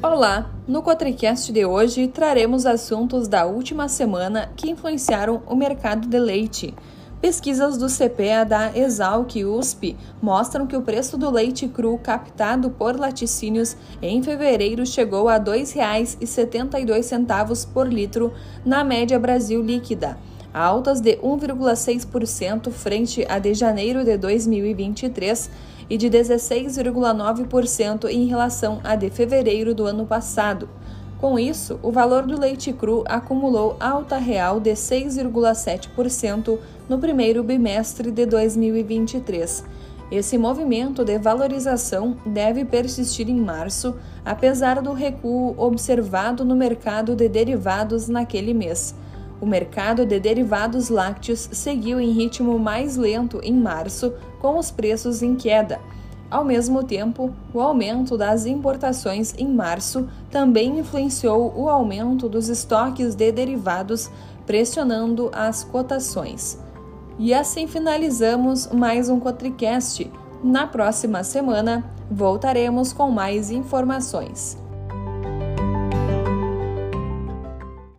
Olá! No Cotricast de hoje traremos assuntos da última semana que influenciaram o mercado de leite. Pesquisas do CPEA da Exalc USP mostram que o preço do leite cru captado por laticínios em fevereiro chegou a R$ 2,72 por litro na média Brasil líquida, altas de 1,6% frente a de janeiro de 2023 e de 16,9% em relação a de fevereiro do ano passado. Com isso, o valor do leite cru acumulou alta real de 6,7% no primeiro bimestre de 2023. Esse movimento de valorização deve persistir em março, apesar do recuo observado no mercado de derivados naquele mês. O mercado de derivados lácteos seguiu em ritmo mais lento em março, com os preços em queda. Ao mesmo tempo, o aumento das importações em março também influenciou o aumento dos estoques de derivados, pressionando as cotações. E assim finalizamos mais um Cotricast. Na próxima semana, voltaremos com mais informações.